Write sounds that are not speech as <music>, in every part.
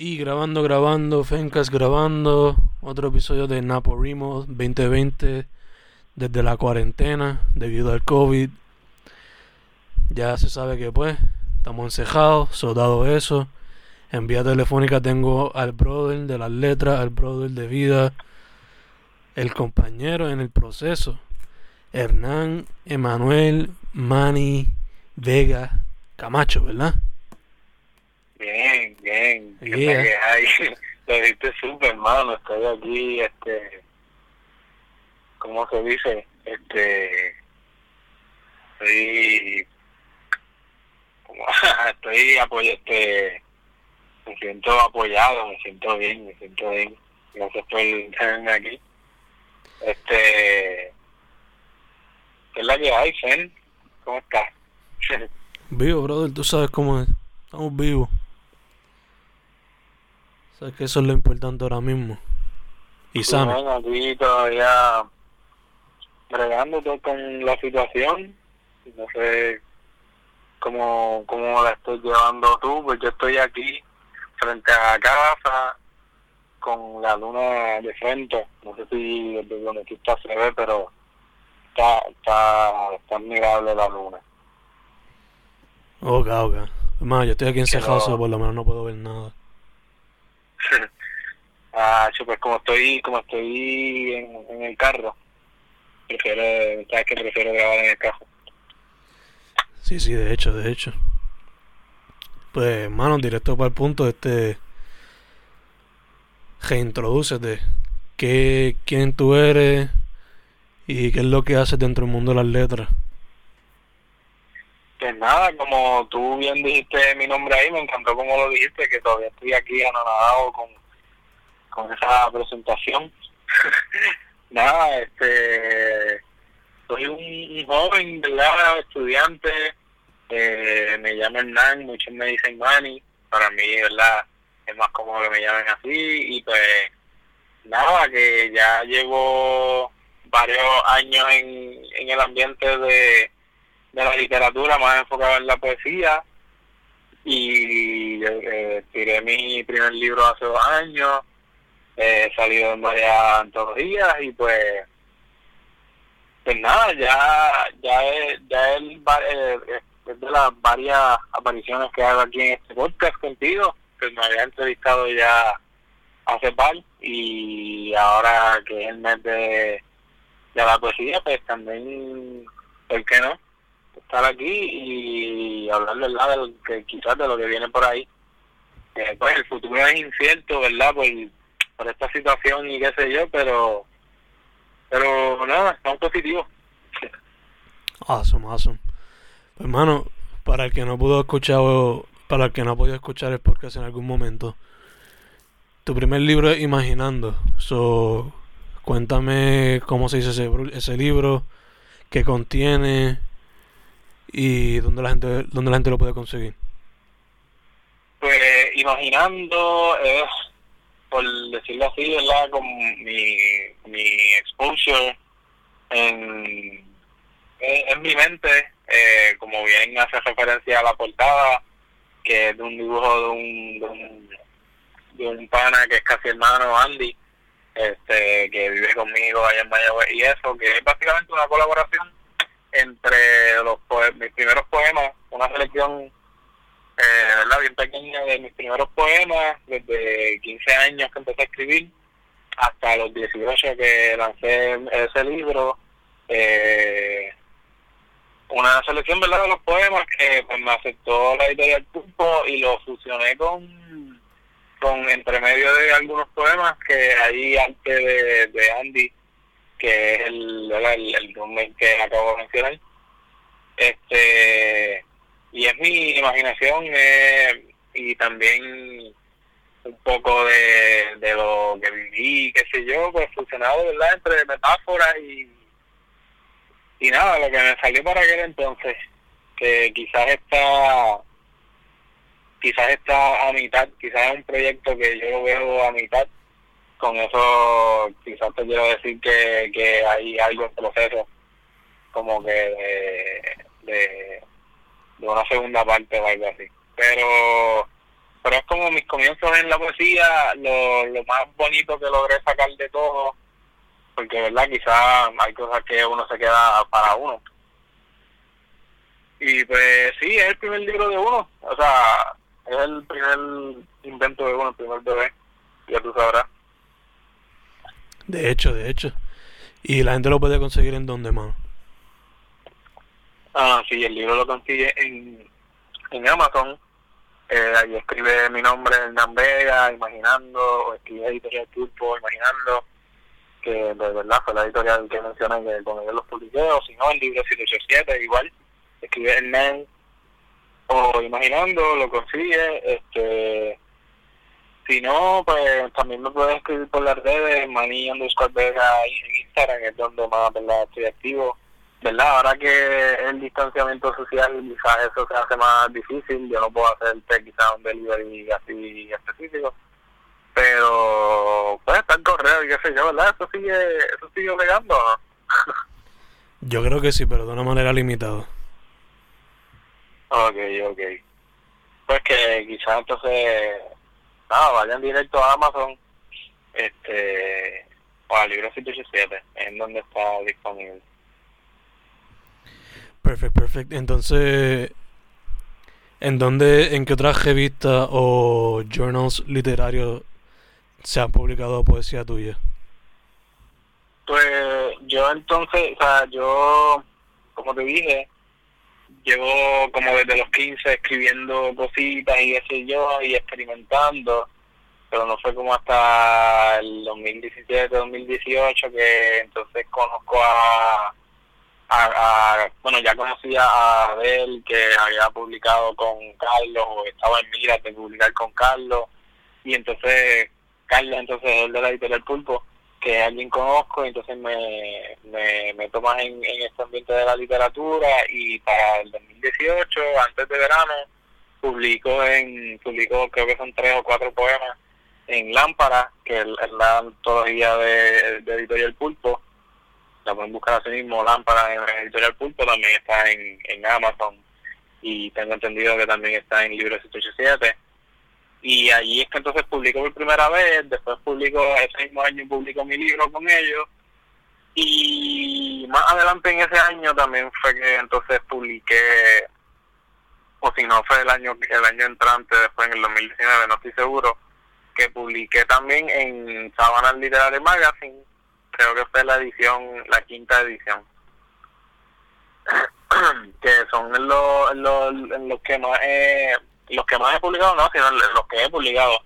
Y grabando, grabando, Fencas grabando, otro episodio de Naporimo 2020 desde la cuarentena debido al COVID. Ya se sabe que pues estamos encejados, soldado eso. En vía telefónica tengo al brother de las letras, al brother de vida, el compañero en el proceso, Hernán Emanuel Mani Vega Camacho, ¿verdad? Bien, bien. ¿Qué que hay? <laughs> Lo dijiste súper, hermano. Estoy aquí, este... ¿Cómo se dice? Este... Estoy... Como, <laughs> estoy apoyado, este... Me siento apoyado, me siento bien, me siento bien. Gracias por tenerme aquí. Este... ¿Qué es la que hay, Fen? ¿Cómo estás? <laughs> Vivo, brother, tú sabes cómo es. Estamos vivos. Sabes que eso es lo importante ahora mismo. Y sano. Bueno, aquí todavía bregando con la situación. No sé cómo, cómo la estoy llevando tú, pues yo estoy aquí frente a casa con la luna de frente. No sé si desde donde tú estás se ve, pero está, está, está admirable la luna. Ok, ok. Además, yo estoy aquí encejado, por lo menos no puedo ver nada. <laughs> ah, pues como estoy, como estoy en, el carro, prefiero, sabes que prefiero grabar en el carro. Sí, sí, de hecho, de hecho. Pues, hermano, directo para el punto, este. Reintroducete. ¿Qué, ¿Quién tú eres? ¿Y qué es lo que haces dentro del mundo de las letras? Pues nada, como tú bien dijiste mi nombre ahí, me encantó como lo dijiste, que todavía estoy aquí anonadado con, con esa presentación. <laughs> nada, este, soy un, joven, ¿verdad? Estudiante, eh, me llamo Hernán, muchos me dicen Manny, para mí, ¿verdad? Es más cómodo que me llamen así y pues nada, que ya llevo varios años en, en el ambiente de de la literatura más enfocado en la poesía y eh, tiré mi primer libro hace dos años he salido en varias antologías y pues pues nada ya ya es, ya es, de las varias apariciones que hago aquí en este podcast contigo que me había entrevistado ya hace par y ahora que es el mes de, de la poesía pues también ¿por qué no? Estar aquí y hablar verdad de lo que quizás de lo que viene por ahí. Eh, pues el futuro es incierto verdad por, esta situación y qué sé yo pero pero nada estamos positivos. Awesome awesome. Pues hermano para el que no pudo escuchar para el que no ha podido escuchar el podcast en algún momento tu primer libro es Imaginando. So cuéntame cómo se dice ese, ese libro qué contiene y dónde la gente dónde la gente lo puede conseguir. Pues imaginando es por decirlo así verdad con mi, mi exposure en, en, mi mente eh, como bien hace referencia a la portada que es de un dibujo de un, de un de un pana que es casi hermano Andy este que vive conmigo allá en Mayagüez y eso que es básicamente una colaboración entre los mis primeros poemas, una selección eh, bien pequeña de mis primeros poemas, desde 15 años que empecé a escribir hasta los 18 que lancé ese libro. Eh, una selección verdad de los poemas que pues, me aceptó la editorial Pulpo y lo fusioné con con entre medio de algunos poemas que hay arte de, de Andy que es el, el, el que acabo de mencionar. Este, y es mi imaginación eh, y también un poco de, de lo que viví, qué sé yo, pues fusionado, ¿verdad?, entre metáforas y, y nada, lo que me salió para aquel entonces, que quizás está quizás está a mitad, quizás es un proyecto que yo lo veo a mitad con eso quizás te quiero decir que, que hay algo en proceso como que de, de, una segunda parte o algo así pero pero es como mis comienzos en la poesía, lo, lo más bonito que logré sacar de todo, porque verdad quizás hay cosas que uno se queda para uno. Y pues sí, es el primer libro de uno, o sea, es el primer invento de uno, el primer bebé, ya tú sabrás. De hecho, de hecho. Y la gente lo puede conseguir en donde más. Ah, sí, el libro lo consigue en, en Amazon. Eh, ahí escribe mi nombre, Hernán Vega, Imaginando, o escribe Editorial Turpo, Imaginando, que de verdad fue la editorial que mencioné que con ellos los publiqué, o si no, el libro 787, igual, escribe Hernán o Imaginando, lo consigue, este si no, pues también me pueden escribir por las redes, Mani underscore Vega en Instagram, es donde más ¿verdad? estoy activo. ¿Verdad? Ahora que el distanciamiento social quizás eso se hace más difícil, yo no puedo hacer quizás un delivery así específico. Pero pues está el correo y qué sé yo, ¿verdad? Eso sigue, eso sigue pegando. <laughs> yo creo que sí, pero de una manera limitada. Ok, ok. Pues que quizás entonces nada, vayan directo a Amazon este o al libro 187, en donde está disponible. Perfecto, perfecto. Entonces, ¿en dónde, en qué otras revistas o journals literarios se han publicado poesía tuya? Pues yo entonces, o sea, yo, como te dije, llevo como desde los 15 escribiendo cositas y qué yo, y experimentando, pero no fue como hasta el 2017, 2018 que entonces conozco a, a, bueno, ya conocía a Abel que había publicado con Carlos, o estaba en mira de publicar con Carlos, y entonces Carlos entonces es de la editorial Pulpo, que alguien conozco, entonces me, me meto más en, en este ambiente de la literatura y para el 2018, antes de verano, publico en, publico creo que son tres o cuatro poemas en Lámpara, que es la antología de, de Editorial Pulpo, la pueden buscar así mismo, Lámpara en Editorial Pulpo, también está en, en Amazon. Y tengo entendido que también está en Libro 787 y allí es que entonces publico por primera vez, después publico, ese mismo año publico mi libro con ellos, y más adelante en ese año también fue que entonces publiqué, o si no fue el año el año entrante, después en el 2019, no estoy seguro, que publiqué también en Savannah Literary Magazine, creo que fue la edición, la quinta edición. <clears throat> Que son los, los, los que más he los que más he publicado no, sino los que he publicado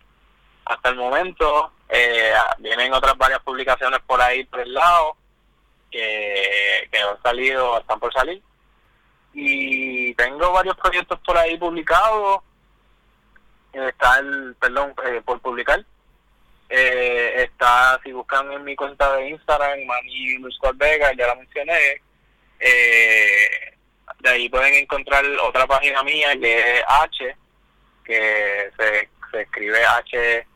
hasta el momento. Eh, vienen otras varias publicaciones por ahí por el lado que, que han salido, están por salir. Y tengo varios proyectos por ahí publicados. Está el, perdón, eh, por publicar. Eh, está, si buscan en mi cuenta de Instagram, Mani Vega, ya la mencioné. Eh, de ahí pueden encontrar otra página mía que es H, que se, se escribe h.ache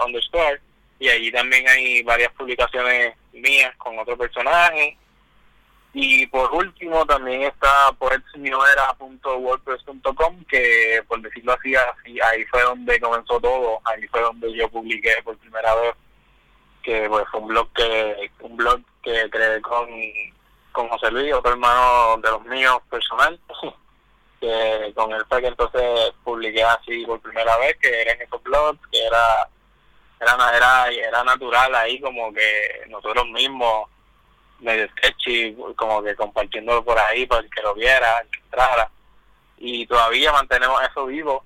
underscore y allí también hay varias publicaciones mías con otro personaje. Y por último también está poetsmioera.wordpress.com que por decirlo así, así ahí fue donde comenzó todo ahí fue donde yo publiqué por primera vez que pues fue un blog que un blog que creé con con José Luis otro hermano de los míos personal <laughs> que con el fue que entonces publiqué así por primera vez, que era en esos blogs, que era, era, era, era natural ahí como que nosotros mismos, medio sketchy, como que compartiéndolo por ahí para que lo viera, que entrara. Y todavía mantenemos eso vivo.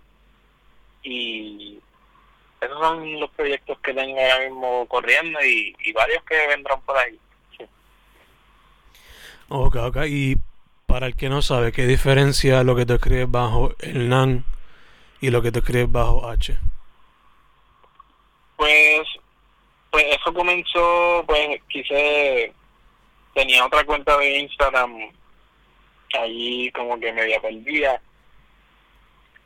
Y esos son los proyectos que tengo ahora mismo corriendo y, y varios que vendrán por ahí. Sí. Ok, ok. Y para el que no sabe, ¿qué diferencia lo que te escribes bajo el NAN y lo que te escribes bajo H? Pues, pues eso comenzó, pues quise, tenía otra cuenta de Instagram, allí como que media perdida,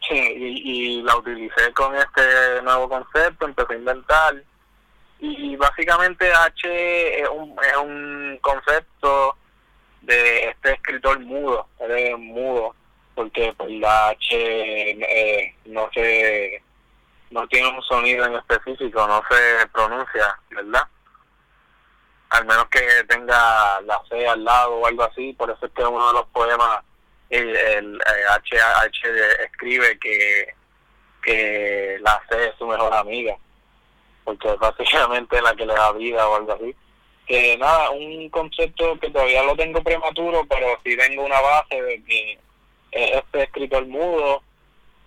sí, y, y la utilicé con este nuevo concepto, empecé a inventar, y básicamente H es un, es un concepto de este escritor mudo, él es mudo, porque la H eh, no se no tiene un sonido en específico, no se pronuncia, ¿verdad? Al menos que tenga la C al lado o algo así, por eso es que uno de los poemas, el, el, H, H escribe que, que la C es su mejor amiga, porque es básicamente la que le da vida o algo así. Que nada, un concepto que todavía lo tengo prematuro, pero sí tengo una base de que este escritor mudo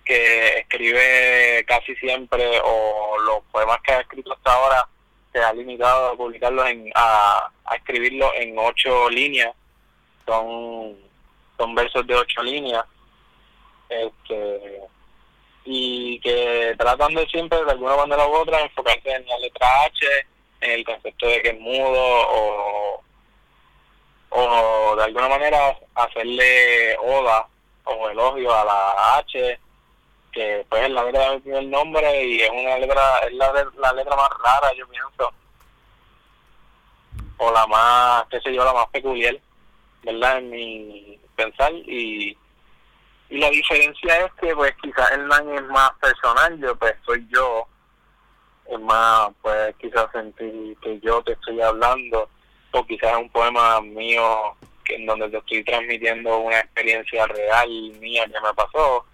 que escribe casi siempre o los poemas que ha escrito hasta ahora se ha limitado a publicarlos en a, a escribirlos en ocho líneas. Son son versos de ocho líneas. Este y que tratan de siempre de alguna manera u otra enfocarse en la letra H en el concepto de que es mudo o o de alguna manera hacerle oda o elogio a la H que pues es la letra del primer nombre y es una letra, es la, la letra más rara, yo pienso, o la más, qué sé yo, la más peculiar, ¿verdad? En mi pensar. Y, y la diferencia es que pues quizás el man es más personal, yo pues soy yo, es más, pues quizás sentir que yo te estoy hablando, o quizás es un poema mío que en donde te estoy transmitiendo una experiencia real mía que me pasó,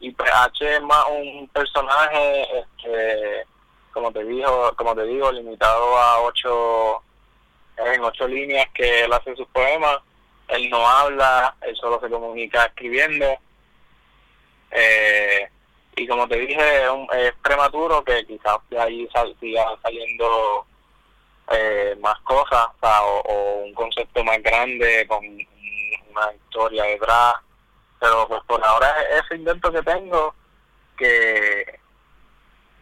y pues H es más un personaje este como te digo como te digo limitado a ocho en ocho líneas que él hace sus poemas. Él no habla él solo se comunica escribiendo. Eh, y como te dije es, prematuro que quizás de ahí siga saliendo eh, más cosas o, un concepto más grande con una historia detrás. Pero pues por ahora ese invento que tengo que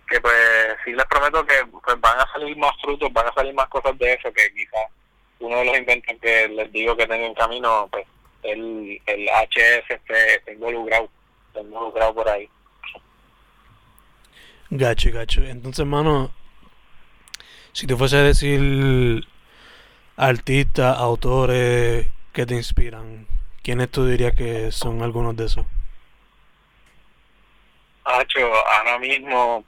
que pues sí les prometo que pues van a salir más frutos van a salir más cosas de eso que quizás uno de los inventos que les digo que tengo en camino pues el, el HS esté, involucrado está involucrado por ahí gacho gacho entonces hermano si te fuese a decir artistas autores que te inspiran ¿Quiénes tú dirías que son algunos de esos? Hacho, ahora mismo,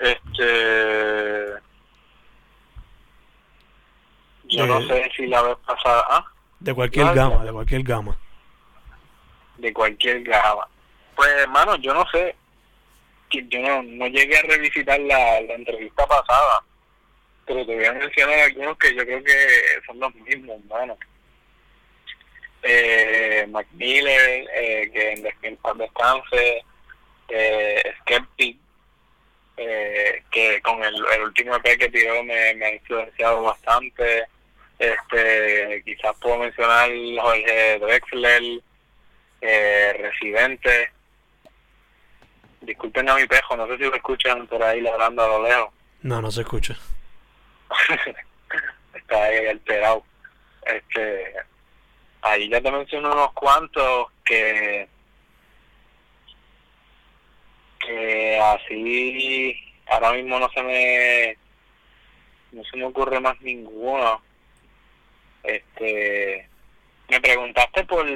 este. Yo no sé si la vez pasada. ¿ah? De cualquier gama, de cualquier gama. De cualquier gama. Pues, hermano, yo no sé. Yo no, no llegué a revisitar la, la entrevista pasada. Pero te voy a mencionar algunos que yo creo que son los mismos, hermano eh, Macmillan, eh, que en, paz descanse, eh, Skeptic, eh, que con el, el último EP que tiró me, me ha influenciado bastante. Este, quizás puedo mencionar Jorge Drexler, eh, Residente. Disculpen a mi pejo, no sé si lo escuchan por ahí ladrando a lo lejos. No, no se escucha. <laughs> Está ahí alterado. Este, ahí ya te menciono unos cuantos que que así ahora mismo no se me no se me ocurre más ninguno este me preguntaste por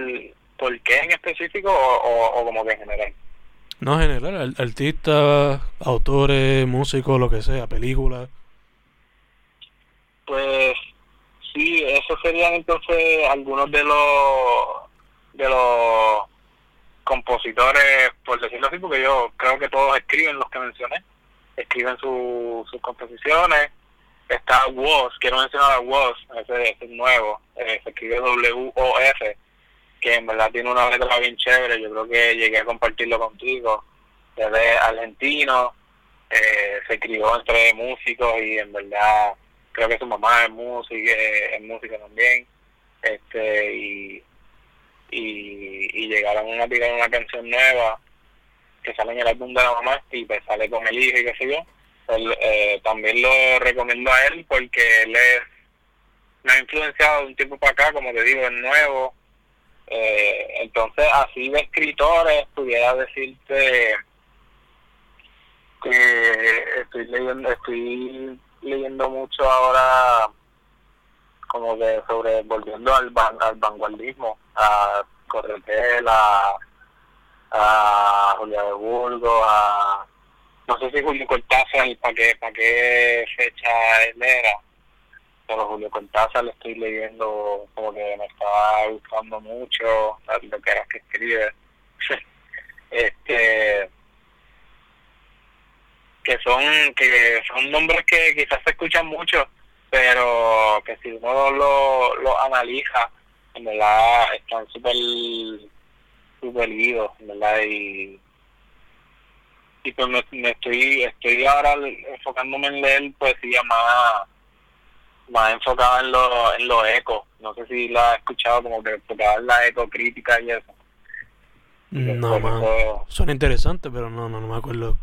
por qué en específico o, o, como que en general no general artistas autores músicos lo que sea películas. Pues Sí, esos serían entonces algunos de los de los compositores, por decirlo así, porque yo creo que todos escriben los que mencioné, escriben sus composiciones. Está Woz, quiero mencionar a Woz, ese, es nuevo, eh, se escribe W-O-F, que en verdad tiene una letra bien chévere, yo creo que llegué a compartirlo contigo, es de argentino, eh, se escribió entre músicos y en verdad creo que su mamá es música, es música también, este y, y, llegaron a tirar una canción nueva que sale en el álbum de la mamá y pues sale con el hijo y qué sé yo. Pues, eh, también lo recomiendo a él porque él es, me ha influenciado de un tiempo para acá, como te digo, es nuevo. Eh, entonces, así de escritores, pudiera decirte que estoy leyendo, estoy leyendo mucho ahora como que sobre volviendo al, al vanguardismo a Corretel, a, a Julia de Burgos, a no sé si Julio Cortázar, para qué, para qué fecha él era, pero Julio Cortázar le estoy leyendo como que me estaba gustando mucho lo que era que escribe. <laughs> este que son que son nombres que quizás se escuchan mucho pero que si uno lo, lo analiza en verdad están súper super en verdad y y pues me, estoy estoy ahora enfocándome en leer poesía más más enfocada en lo en lo eco. No sé si lo has escuchado como que enfocada en la eco crítica y eso. No man. son interesantes pero no no no me acuerdo.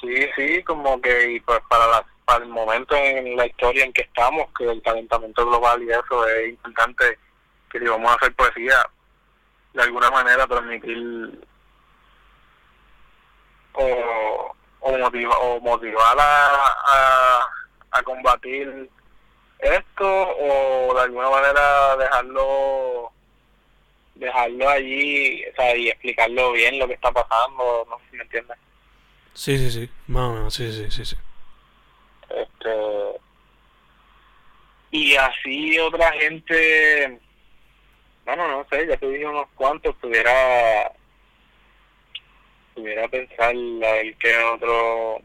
Sí sí como que y pues para la, para el momento en la historia en que estamos que el calentamiento global y eso es importante que vamos a hacer poesía de alguna manera transmitir o, o, motiva, o motivar a, a, combatir esto o de alguna manera dejarlo dejarlo allí o sea, y explicarlo bien lo que está pasando, no sé si me entiendes. Sí, sí, sí, más o menos, sí, sí, sí, sí. Este, y así otra gente, bueno, no sé, ya te dije unos cuantos, pudiera pudiera pensar el que otro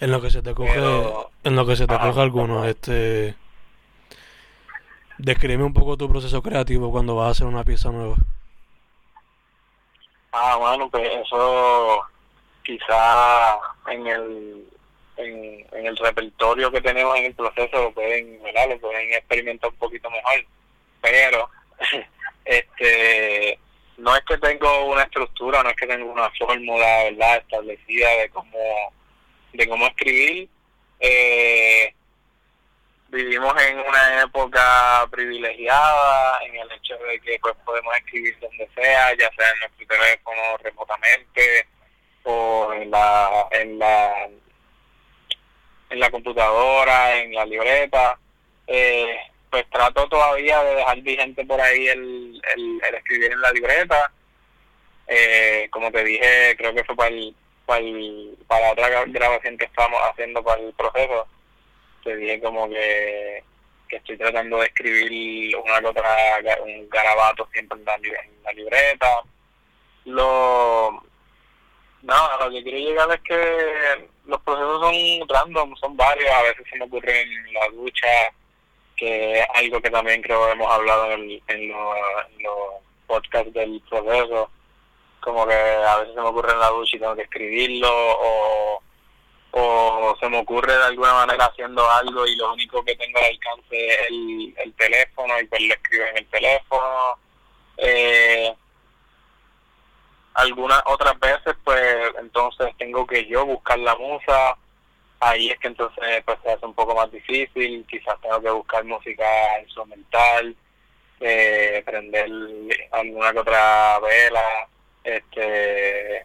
en lo que se te coge en lo que se te coge alguno este describe un poco tu proceso creativo cuando vas a hacer una pieza nueva. Ah bueno pues eso quizá en el en, en el repertorio que tenemos en el proceso lo pueden ¿verdad? lo pueden experimentar un poquito mejor pero <laughs> este no es que tengo una estructura, no es que tengo una fórmula verdad establecida de cómo de cómo escribir. Eh, vivimos en una época privilegiada en el hecho de que pues podemos escribir donde sea, ya sea en nuestro teléfono remotamente o en la en la en la computadora, en la libreta. Eh, pues trato todavía de dejar vigente por ahí el, el, escribir en la libreta. Eh, como te dije, creo que fue para el, para, el, otra grabación que estamos haciendo para el proceso. Te dije como que, que estoy tratando de escribir una otra, un garabato siempre en la, libreta. Lo, no, lo que quiero llegar es que los procesos son random, son varios, a veces se me ocurre en la ducha, que es algo que también creo que hemos hablado en, en, los podcasts del proceso, como que a veces se me ocurre en la ducha y tengo que escribirlo, o, o se me ocurre de alguna manera haciendo algo y lo único que tengo al alcance es el, el teléfono y pues lo escribo en el teléfono. Eh, algunas otras veces pues entonces tengo que yo buscar la musa. Ahí es que entonces pues se hace un poco más difícil, quizás tengo que buscar música instrumental, eh, prender alguna que otra vela, este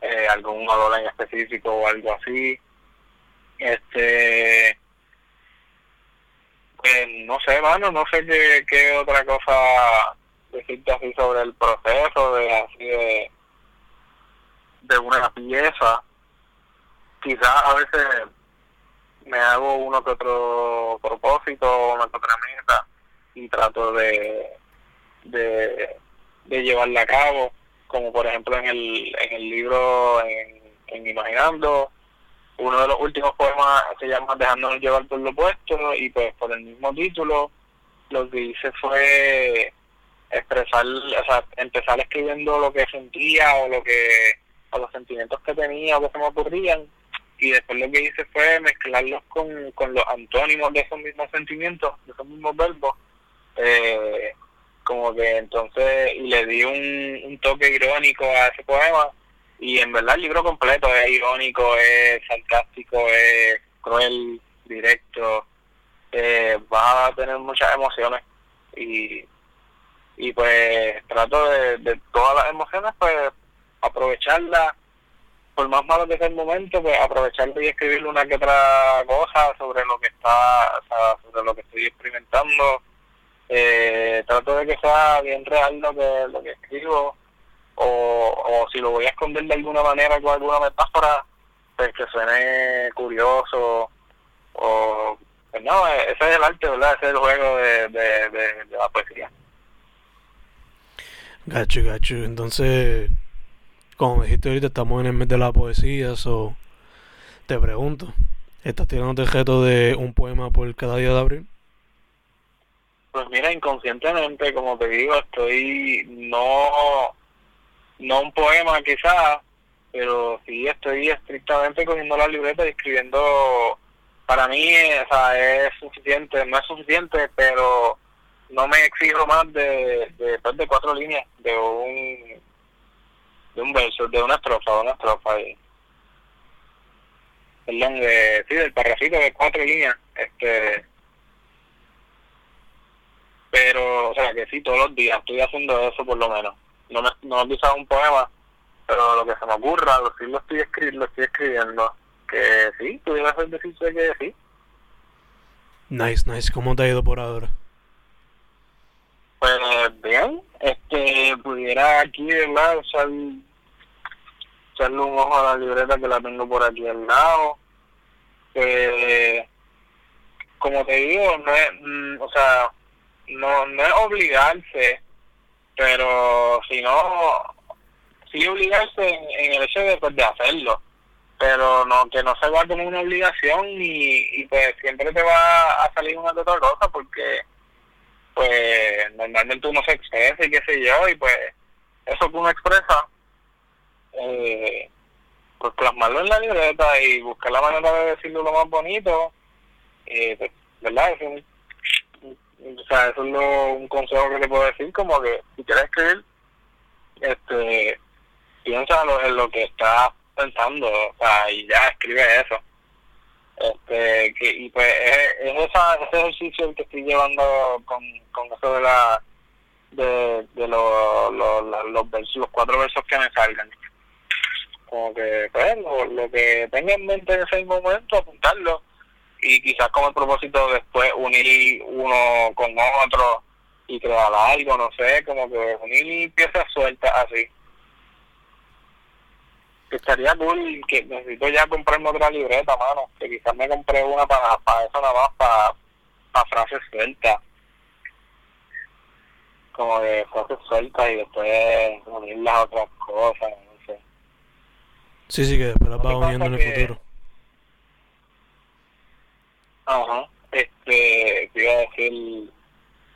eh, algún olor en específico o algo así. Este pues, no sé, mano, no sé qué, qué otra cosa decirte así sobre el proceso de así de, de una pieza quizás a veces me hago uno que otro propósito, una que otra meta y trato de, de, de llevarla a cabo, como por ejemplo en el, en el libro en, Imaginando, uno de los últimos poemas se llama Dejándonos llevar por lo opuesto y pues por el mismo título lo que hice fue expresar, o sea, empezar escribiendo lo que sentía o lo que, o los sentimientos que tenía o que se me ocurrían. Y después lo que hice fue mezclarlos con, con los antónimos de esos mismos sentimientos, de esos mismos verbos, eh, como que entonces y le di un, un toque irónico a ese poema y en verdad el libro completo es irónico, es sarcástico, es cruel, directo, eh, va a tener muchas emociones y, y pues trato de, de todas las emociones pues aprovecharlas por más malo que sea el momento, pues aprovecharlo y escribir una que otra cosa sobre lo que está, o sea, sobre lo que estoy experimentando. Eh, trato de que sea bien real lo que, lo que escribo, o, o si lo voy a esconder de alguna manera con alguna metáfora, pues que suene curioso, o pues no, ese es el arte, ¿verdad? Ese es el juego de, de, la poesía. Gacho, gacho. Entonces, como dijiste ahorita, estamos en el mes de la poesía, so te pregunto, ¿estás tirando el de un poema por cada día de abril? Pues mira, inconscientemente, como te digo, estoy no no un poema quizás, pero sí estoy estrictamente cogiendo la libreta y escribiendo. Para mí, o sea, es suficiente, no es suficiente, pero no me exijo más de, de, pues, de cuatro líneas, de un de un verso, de una estrofa, de una estrofa. Y, perdón, de, sí, del parrafito de cuatro líneas. este Pero, o sea, que sí, todos los días estoy haciendo eso por lo menos. No me no he pisado un poema, pero lo que se me ocurra, lo, sí lo estoy, escri lo estoy escribiendo. Que sí, pudiera ser decirse que sí. Nice, nice. ¿Cómo te ha ido por ahora? Pues bien, este, pudiera aquí, ¿verdad? Echar, echarle un ojo a la libreta que la tengo por aquí al lado. Eh, como te digo, no es, mm, o sea, no, no es obligarse, pero si no, sí obligarse en, el hecho de, pues, de hacerlo, pero no que no se va como una obligación y, y pues siempre te va a salir una que otra cosa porque pues normalmente uno se expresa y qué sé yo, y pues eso que uno expresa, eh, pues plasmarlo en la libreta y buscar la manera de decirlo lo más bonito, eh, pues, ¿verdad? Eso, o sea, eso es lo, un consejo que te puedo decir, como que si quieres escribir, este, piensa en lo que estás pensando, o sea, y ya escribe eso. Este que y pues es, es esa, ese ejercicio el que estoy llevando con, con eso de la de, de lo, los versos, los cuatro versos que me salgan. Como que pues lo, lo que tenga en mente en ese momento apuntarlo y quizás con el propósito después unir uno con otro y crear algo no sé como que unir piezas sueltas así estaría cool que necesito ya comprarme otra libreta, mano. Que quizás me compré una para, para eso nada más, para, para frases sueltas. Como de frases sueltas y después unir las otras cosas, no sé. Sí, sí, que después las vas uniendo en el futuro. Ajá. Este, te iba a decir...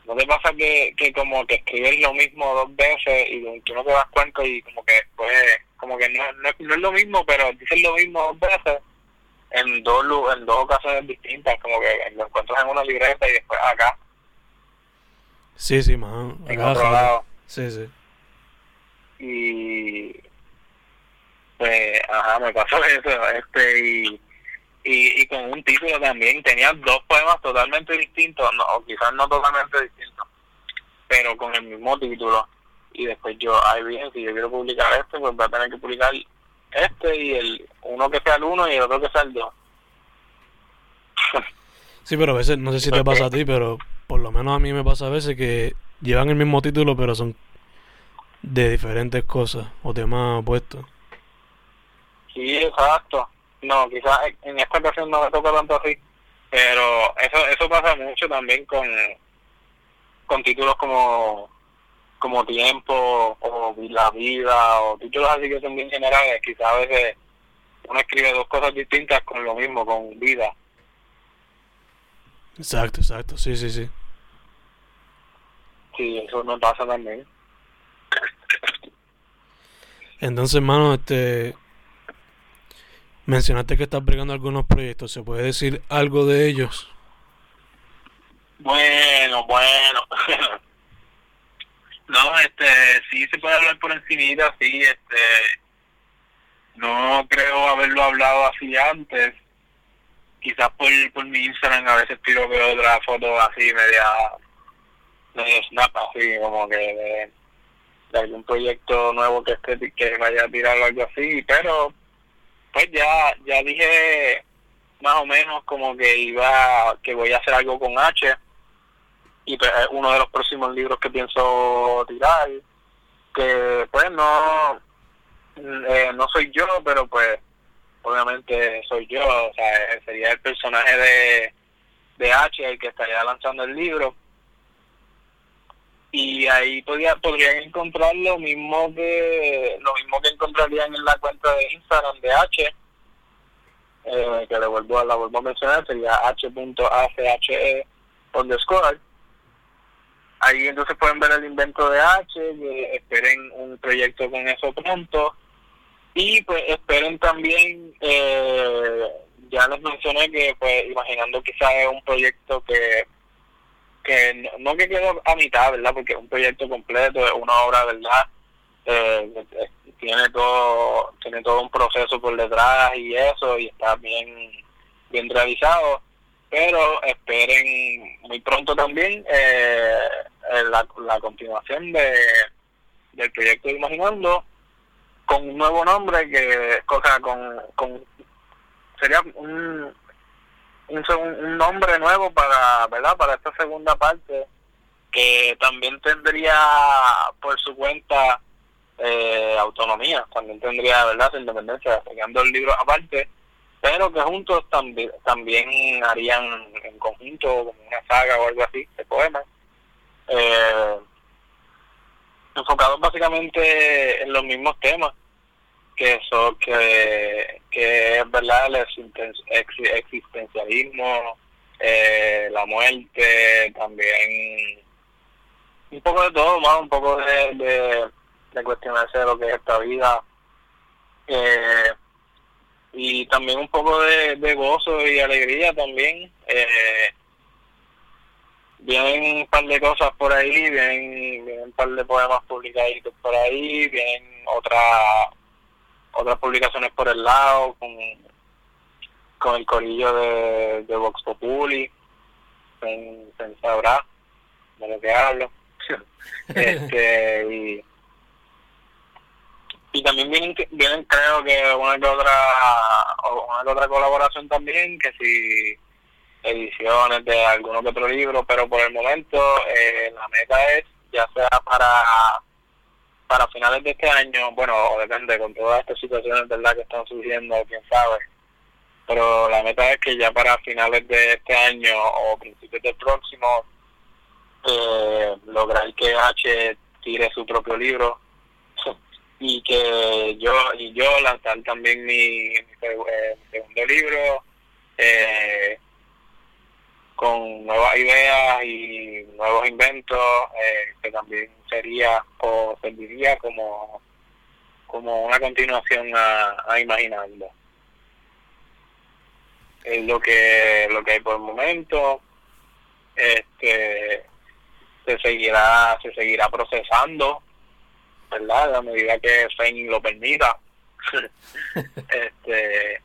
¿No te pasa que, que como que escribes lo mismo dos veces y tú no te das cuenta y como que después como que no, no, no, es lo mismo, pero dicen lo mismo dos veces en dos en dos ocasiones distintas, como que lo encuentras en una libreta y después acá. Sí, sí, man. En otro lado. Sí, sí. Y pues, ajá, me pasó eso, este, y, y, y con un título también, tenía dos poemas totalmente distintos, no, o quizás no totalmente distintos, pero con el mismo título y después yo, ay bien, si yo quiero publicar este, pues voy a tener que publicar este y el uno que sea el uno y el otro que sea el dos. sí, pero a veces, no sé si te pasa a ti, pero por lo menos a mí me pasa a veces que llevan el mismo título, pero son de diferentes cosas o temas opuestos. Sí, exacto. No, quizás en esta ocasión no me toca tanto así, pero eso eso pasa mucho también con con títulos como como tiempo o la vida o títulos así que son bien generales, quizás a veces uno escribe dos cosas distintas con lo mismo, con vida. Exacto, exacto, sí, sí, sí. Sí, eso me pasa también. Entonces, hermano, este mencionaste que estás brigando algunos proyectos, ¿se puede decir algo de ellos? Bueno, bueno. <laughs> No, este, sí se puede hablar por encima, sí, este, no creo haberlo hablado así antes. Quizás por, por mi Instagram a veces tiro que otra foto así media, medio snap, así como que de, de algún proyecto nuevo que esté, que vaya a tirar algo así, pero pues ya, ya dije más o menos como que iba, que voy a hacer algo con H. Y pues es uno de los próximos libros que pienso tirar, que pues no, eh, no soy yo, pero pues obviamente soy yo, o sea, sería el personaje de, de H el que estaría lanzando el libro y ahí podía podrían encontrar lo mismo que lo mismo que encontrarían en la cuenta de Instagram de H eh, que le vuelvo a la vuelvo a mencionar sería h.ache underscore. Ahí entonces pueden ver el invento de H esperen un proyecto con eso pronto. Y pues esperen también eh, ya les mencioné que pues imaginando quizás es un proyecto que que no, que quedó a mitad, ¿verdad? Porque es un proyecto completo, es una obra, ¿verdad? Eh, tiene todo tiene todo un proceso por detrás y eso y está bien bien realizado pero esperen muy pronto también eh, la, la continuación de del proyecto Imaginando con un nuevo nombre que o con, con sería un un, nombre nuevo para, ¿verdad? Para esta segunda parte, que también tendría por su cuenta eh, autonomía, también tendría, ¿verdad? Independencia, sacando el libro aparte, pero que juntos también, también harían en conjunto como una saga o algo así de poemas. Eh, enfocados básicamente en los mismos temas que eso que, que es verdad el existencialismo eh, la muerte también un poco de todo más un poco de, de, de cuestionarse de lo que es esta vida. Eh, y también un poco de, de gozo y alegría también eh, vienen un par de cosas por ahí vienen, vienen un par de poemas publicados por ahí vienen otras otras publicaciones por el lado, con, con el corillo de, de Vox Populi, se, sabrá de lo que hablo. <laughs> este y, y también vienen, vienen creo que una que otra una que otra colaboración también que si ediciones de alguno que otro libro pero por el momento eh, la meta es ya sea para para finales de este año, bueno, depende con todas estas situaciones verdad que están surgiendo, quién sabe, pero la meta es que ya para finales de este año o principios del próximo eh, lograr que H tire su propio libro <laughs> y que yo y yo lanzar también mi, eh, segundo libro eh, con nuevas ideas y nuevos inventos eh, que también sería o serviría como como una continuación a, a imaginando. Es lo que lo que hay por el momento. Este se seguirá se seguirá procesando verdad a medida que FEN lo permita. <laughs> <laughs> Este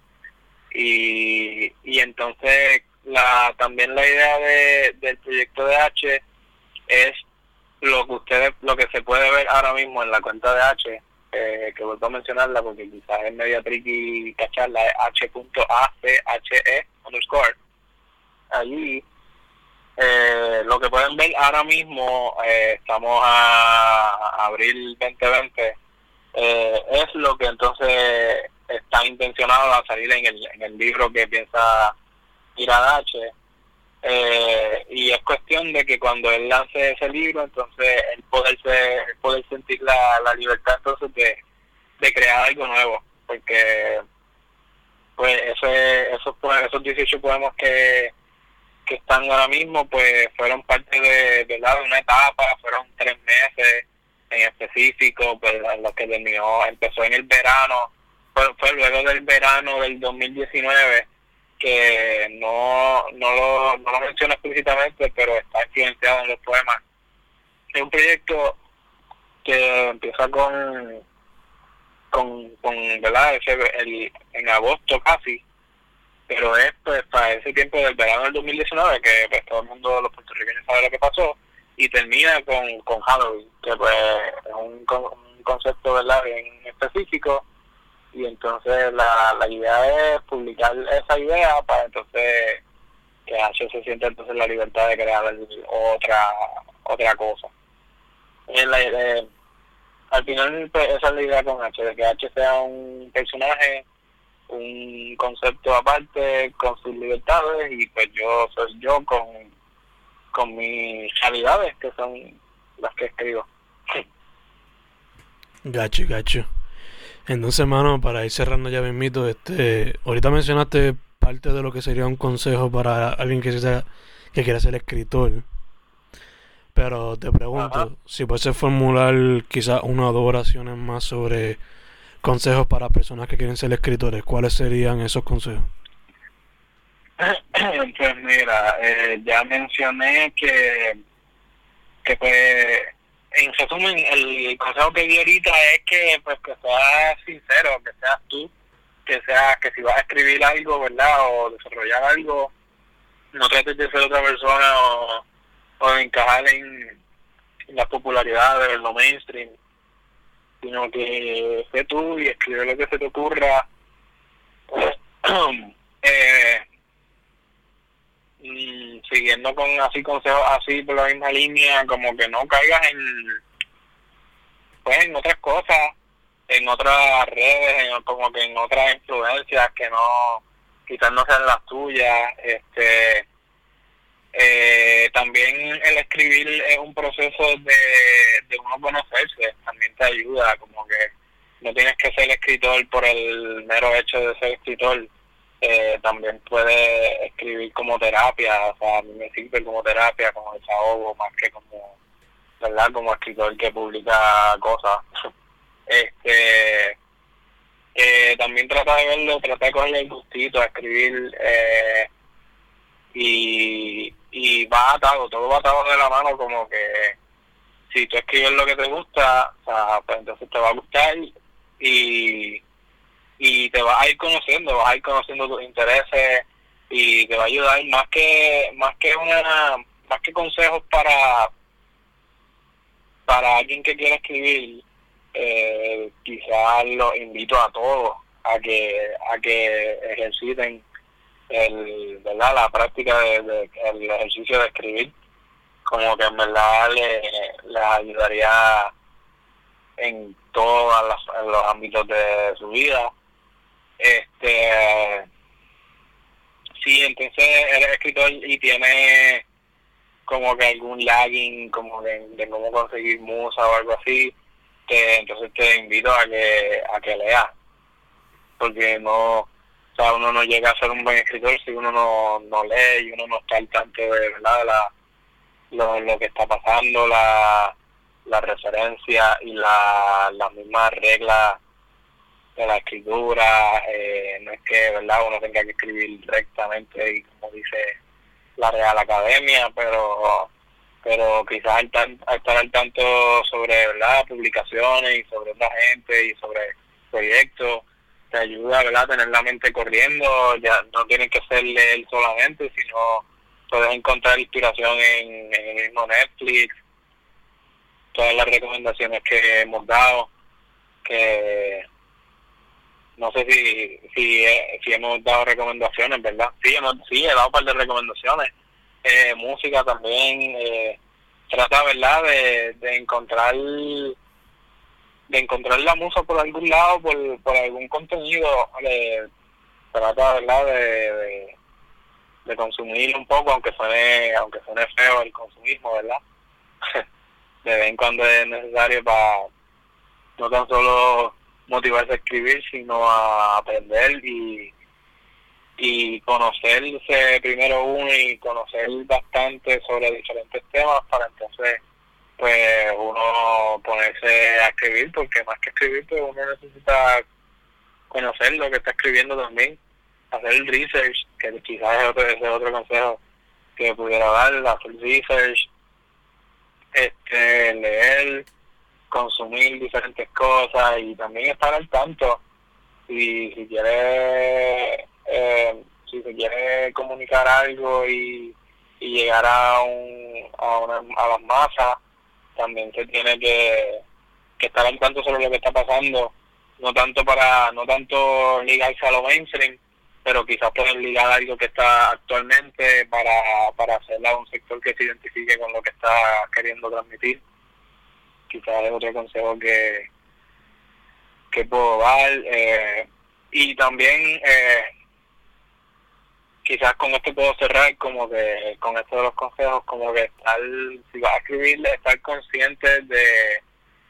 y, y entonces la también la idea de, del proyecto de H es lo que ustedes lo que se puede ver ahora mismo en la cuenta de H eh, que vuelvo a mencionarla porque quizás es media tricky cacharla es h.ache underscore. Allí eh, lo que pueden ver ahora mismo eh, estamos a abril 2020 es lo que entonces está intencionado a salir en el, en el libro que piensa Iradache. Eh, y es cuestión de que cuando él lance ese libro, entonces él poder, poder sentir la, la libertad entonces de, de crear algo nuevo, porque pues ese, esos, esos 18 poemas que, que están ahora mismo, pues fueron parte de, de, de una etapa, fueron tres meses en específico, pues lo que terminó, empezó en el verano, fue, fue luego del verano del 2019 que no, no, lo, no lo menciona explícitamente, pero está influenciado en los poemas. Es un proyecto que empieza con, con, con ¿verdad? El, en agosto casi, pero es pues para ese tiempo del verano del 2019, que pues, todo el mundo, los puertorriqueños sabe lo que pasó, y termina con, con Halloween, que pues es un, un concepto ¿verdad? bien específico y entonces la, la idea es publicar esa idea para entonces que H se sienta entonces la libertad de crear otra otra cosa. Eh, al final pues, esa es la idea con H, de que H sea un personaje, un concepto aparte con sus libertades y pues yo soy yo con, con mis realidades que son las que escribo. <laughs> Gacho, gacho. Entonces, hermano, para ir cerrando ya mito, este, ahorita mencionaste parte de lo que sería un consejo para alguien que sea, que quiera ser escritor. Pero te pregunto, si puedes formular quizás una o dos oraciones más sobre consejos para personas que quieren ser escritores, ¿cuáles serían esos consejos? <clears throat> Pues mira, eh, ya mencioné que, que pues en resumen, el consejo que di ahorita es que pues que seas sincero, que seas tú, que sea que si vas a escribir algo, ¿verdad? O desarrollar algo, no trates de ser otra persona o, o encajar en, la popularidad de lo mainstream, sino que sé tú y escribe lo que se te ocurra. <clears throat> eh, y siguiendo con así consejos así por la misma línea, como que no caigas en pues en otras cosas, en otras redes, en, como que en otras influencias que no quizás no sean las tuyas, este eh, también el escribir es un proceso de, de uno conocerse, también te ayuda, como que no tienes que ser escritor por el mero hecho de ser escritor, eh, también puede escribir como terapia, o sea, a mí me sirve como terapia, como desahogo, más que como, ¿verdad? Como escritor que publica cosas. <laughs> este eh, También trata de verlo, trata de cogerle el gustito a escribir eh, y, y va atado, todo va atado de la mano como que si tú escribes lo que te gusta, o sea, pues entonces te va a gustar y y te vas a ir conociendo, vas a ir conociendo tus intereses y te va a ayudar. Más que más que una más que consejos para para alguien que quiera escribir eh, quizás los invito a todos a que a que ejerciten el verdad la práctica de, el ejercicio de escribir. Como que en verdad les ayudaría en todos los ámbitos de su vida este sí, entonces eres escritor y tiene como que algún lagging como de, de cómo conseguir musa o algo así, que entonces te invito a que a que leas, porque no, o sea, uno no llega a ser un buen escritor si uno no, no lee y uno no está al tanto de verdad la, lo, lo que está pasando, la, la referencia y la, las mismas reglas de la escritura, eh, no es que verdad uno tenga que escribir rectamente y como dice la Real Academia, pero pero quizás estar al tanto sobre verdad publicaciones y sobre otra gente y sobre proyectos te ayuda ¿verdad? tener la mente corriendo, ya no tiene que ser leer solamente, sino puedes encontrar inspiración en el mismo Netflix, todas las recomendaciones que hemos dado, que no sé si si, eh, si hemos dado recomendaciones, ¿verdad? Sí, hemos, sí, he dado un par de recomendaciones. Eh, música también, eh, trata, ¿verdad?, de, de encontrar de encontrar la musa por algún lado, por, por algún contenido, eh, trata, ¿verdad?, de, de, consumir un poco, aunque suene, aunque suene feo el consumismo, ¿verdad? <laughs> de vez en cuando es necesario para no tan solo motivarse a escribir, sino a aprender y, y conocerse primero uno y conocer bastante sobre diferentes temas para entonces pues uno ponerse a escribir porque más que escribir pues uno necesita conocer lo que está escribiendo también hacer el research que quizás es otro, ese otro consejo que pudiera dar hacer research este leer consumir diferentes cosas y también estar al tanto y si quiere eh, si se quiere comunicar algo y, y llegar a un a, una, a las masas también se tiene que, que estar al tanto sobre lo que está pasando no tanto para, no tanto ligarse a lo mainstream, pero quizás poder ligar algo que está actualmente para, para hacerla a un sector que se identifique con lo que está queriendo transmitir. Quizás es otro consejo que, que puedo dar. Eh, y también eh, quizás con esto puedo cerrar como que con esto de los consejos como que estar si vas a escribir estar consciente de,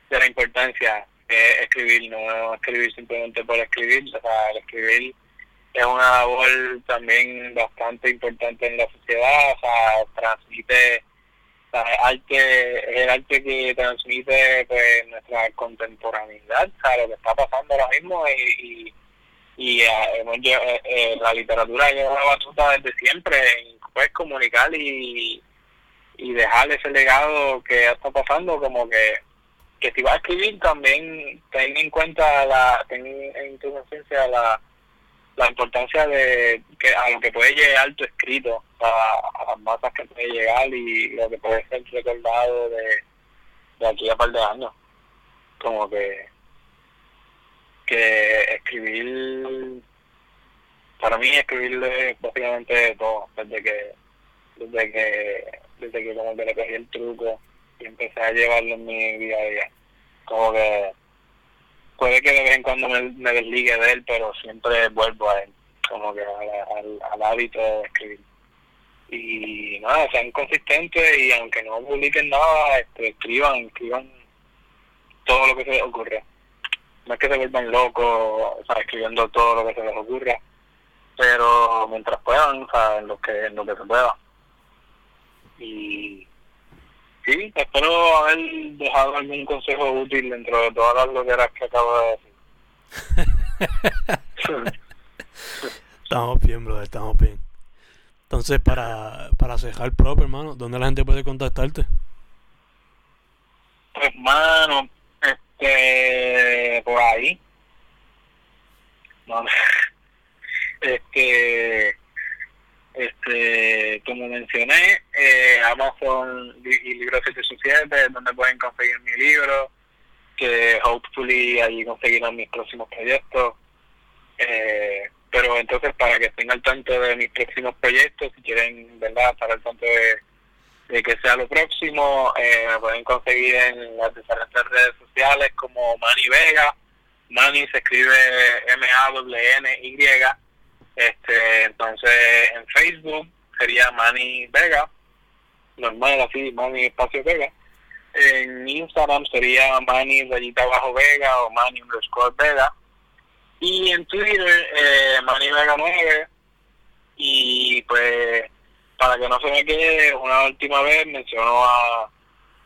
de la importancia de escribir no escribir simplemente por escribir o sea el escribir es una labor también bastante importante en la sociedad o sea transmite sea, arte es el arte que transmite pues nuestra contemporaneidad sea lo que está pasando ahora mismo y, y y eh, hemos eh, eh, la literatura lleva la batuta desde siempre puedes comunicar y, y dejar ese legado que está pasando como que que si vas a escribir también ten en cuenta la ten en tu conciencia la la importancia de que a lo que puede llegar tu escrito a, las masas que puede llegar y lo que puede ser recordado de, de aquí a par de años como que que escribir, para mí escribir es básicamente todo, desde que, desde que, desde que como que le cogí el truco y empecé a llevarlo en mi día a día. Como que puede que de vez en cuando me, desligue de él, pero siempre vuelvo a él, como que al, al, hábito de escribir. Y nada, sean consistentes y aunque no publiquen nada, este, escriban, escriban todo lo que se les ocurra no es que se vuelvan locos, o sea, escribiendo todo lo que se les ocurra, pero mientras puedan, o sea, en lo que, en lo que se pueda. Y sí, espero haber dejado algún consejo útil dentro de todas las loqueras que acabo de decir. <laughs> estamos bien, brother, estamos bien. Entonces, para, para cejar propio, hermano, ¿dónde la gente puede contactarte? Pues, hermano, este por ahí no, <laughs> este este como mencioné eh, Amazon y Libro 767 donde pueden conseguir mi libro que hopefully allí conseguirán mis próximos proyectos eh, pero entonces para que estén al tanto de mis próximos proyectos si quieren verdad estar al tanto de que sea lo próximo. Eh, me pueden conseguir en las diferentes redes sociales como Manny Vega. Manny se escribe M-A-N-Y. Este, entonces en Facebook sería Manny Vega. Normal así, Manny Espacio Vega. En Instagram sería Manny rayita bajo Vega o Manny underscore Vega. Y en Twitter, eh, Manny Vega 9. Y pues para que no se me quede, una última vez mencionó a,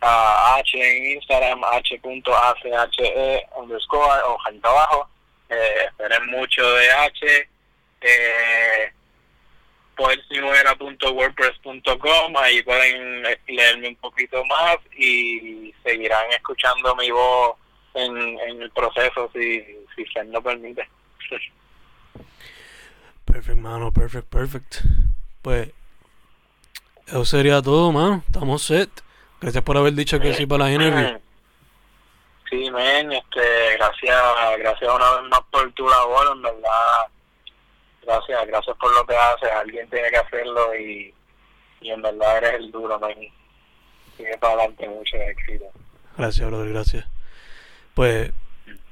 a H en Instagram, h.ache underscore o gente abajo. Eh, esperen mucho de H. Eh, ahí pueden leerme un poquito más y seguirán escuchando mi voz en, en el proceso si, si se lo permite. <laughs> Perfect, mano, perfect, perfect. Pues eso sería todo, mano. Estamos set. Gracias por haber dicho que sí para la interview. Sí, men, este, gracias, gracias una vez más por tu labor, en verdad. Gracias, gracias por lo que haces. Alguien tiene que hacerlo y, y en verdad eres el duro, men. Sigue para adelante mucho éxito. Gracias, brother, gracias. Pues,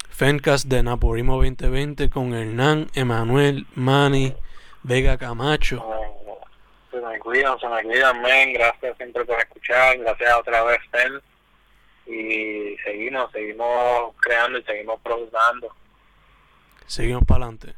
Fencast de Naporimo 2020 con Hernán, Emanuel, Mani, Vega Camacho se me cuidan, se me cuidan, men. Gracias siempre por escuchar. Gracias otra vez, Fel. Y seguimos, seguimos creando y seguimos produciendo. Seguimos para adelante.